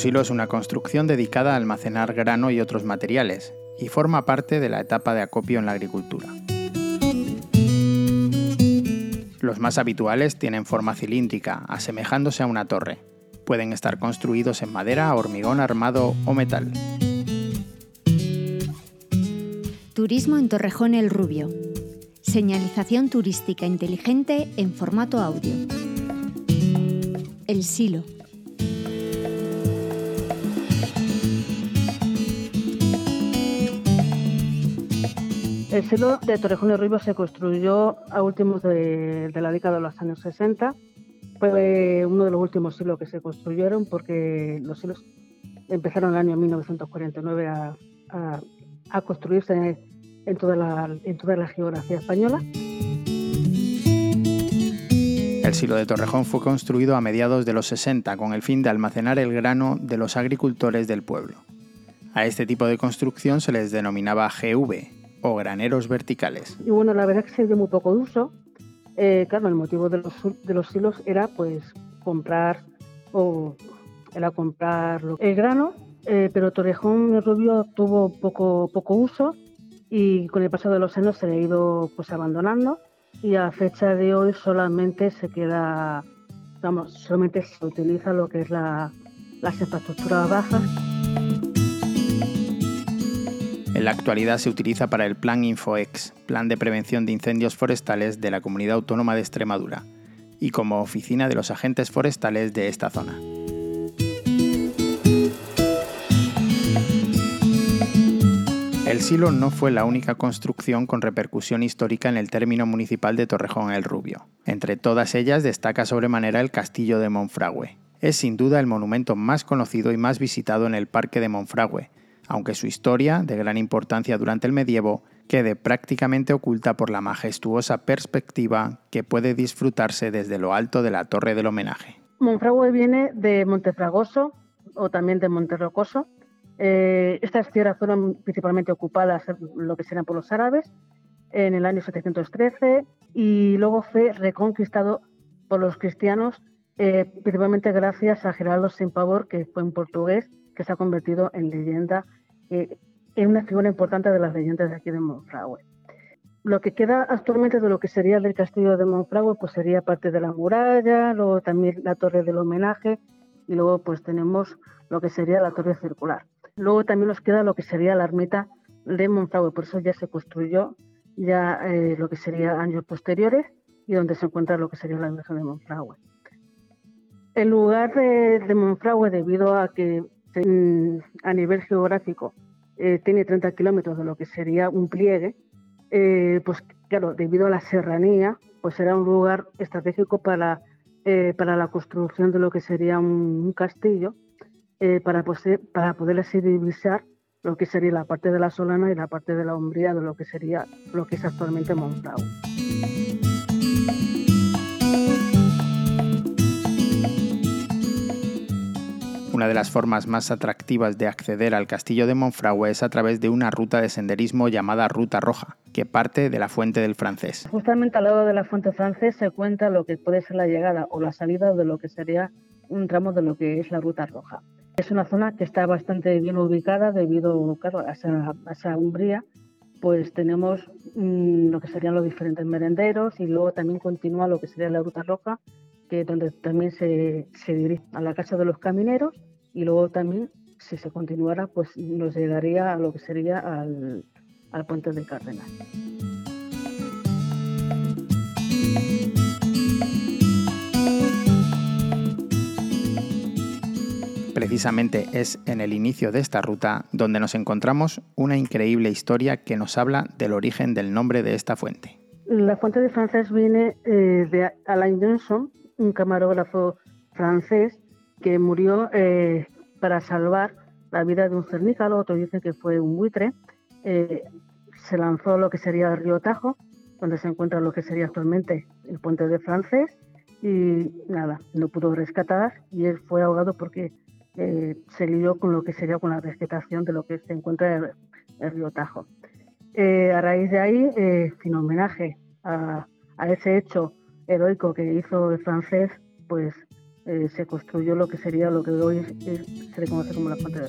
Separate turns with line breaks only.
silo es una construcción dedicada a almacenar grano y otros materiales, y forma parte de la etapa de acopio en la agricultura. Los más habituales tienen forma cilíndrica, asemejándose a una torre. Pueden estar construidos en madera, hormigón armado o metal.
Turismo en Torrejón el Rubio. Señalización turística inteligente en formato audio. El Silo.
El silo de Torrejón del Rubio se construyó a últimos de, la década de los años 60. Fue uno de los últimos silos que se construyeron porque los silos empezaron en el año 1949 a, a, construirse en toda, la, en toda la geografía española.
El silo de Torrejón fue construido a mediados de los 60 con el fin de almacenar el grano de los agricultores del pueblo. A este tipo de construcción se les denominaba GV, o graneros verticales.
Y bueno, la verdad es que se dio muy poco uso. Eh, claro, el motivo de los, de los silos era pues comprar o era comprar el grano, eh, pero Torrejón Rubio tuvo poco, poco uso y con el paso de los años se le ha ido pues abandonando y a fecha de hoy solamente se queda, vamos, solamente se utiliza lo que es la, las infraestructuras bajas.
En la actualidad se utiliza para el Plan InfoEx, Plan de Prevención de Incendios Forestales de la Comunidad Autónoma de Extremadura, y como oficina de los agentes forestales de esta zona. El silo no fue la única construcción con repercusión histórica en el término municipal de Torrejón el Rubio. Entre todas ellas destaca sobremanera el castillo de Monfragüe. Es sin duda el monumento más conocido y más visitado en el parque de Monfragüe, aunque su historia, de gran importancia durante el medievo, quede prácticamente oculta por la majestuosa perspectiva que puede disfrutarse desde lo alto de la torre del homenaje.
Monfragüe viene de Montefragoso o también de Monterrocoso. Eh, estas tierras fueron principalmente ocupadas lo que serán por los árabes en el año 713 y luego fue reconquistado por los cristianos eh, principalmente gracias a Geraldo Sin Pavor, que fue un portugués que se ha convertido en leyenda es una figura importante de las leyendas de aquí de Monfragüe. Lo que queda actualmente de lo que sería del castillo de Monfragüe, pues sería parte de la muralla, luego también la torre del homenaje y luego pues tenemos lo que sería la torre circular. Luego también nos queda lo que sería la ermita de Monfragüe, por eso ya se construyó ya eh, lo que sería años posteriores y donde se encuentra lo que sería la iglesia de Monfragüe. El lugar de, de Monfragüe, debido a que a nivel geográfico eh, tiene 30 kilómetros de lo que sería un pliegue, eh, pues claro, debido a la serranía, pues era un lugar estratégico para, eh, para la construcción de lo que sería un, castillo, para, para poder así divisar lo que sería la parte de la Solana y la parte de la Umbría de lo que sería lo que es actualmente Monfragüe.
Una de las formas más atractivas de acceder al castillo de Monfragüe es a través de una ruta de senderismo llamada Ruta Roja, que parte de la Fuente del Francés.
Justamente al lado de la Fuente Francés se cuenta lo que puede ser la llegada o la salida de lo que sería un tramo de lo que es la Ruta Roja. Es una zona que está bastante bien ubicada debido a, esa, umbría, pues tenemos mm, lo que serían los diferentes merenderos y luego también continúa lo que sería la Ruta Roja, que donde también se, se dirige a la Casa de los Camineros y luego también, si se continuara, pues nos llegaría a lo que sería al, al puente de Cárdenas.
Precisamente es en el inicio de esta ruta donde nos encontramos una increíble historia que nos habla del origen del nombre de esta fuente.
La fuente de francés viene eh, de Alain Johnson, un camarógrafo francés que murió eh, para salvar la vida de un cernícalo, otro dice que fue un buitre. Eh, se lanzó lo que sería el río Tajo, donde se encuentra lo que sería actualmente el puente de Francés, y nada, no pudo rescatar y él fue ahogado porque eh, se lió con lo que sería con la rescatación de lo que se encuentra el, el río Tajo. a raíz de ahí, sin homenaje a, a, ese hecho heroico que hizo el francés, pues eh, se construyó lo que sería lo que hoy se le conoce como la Fuente de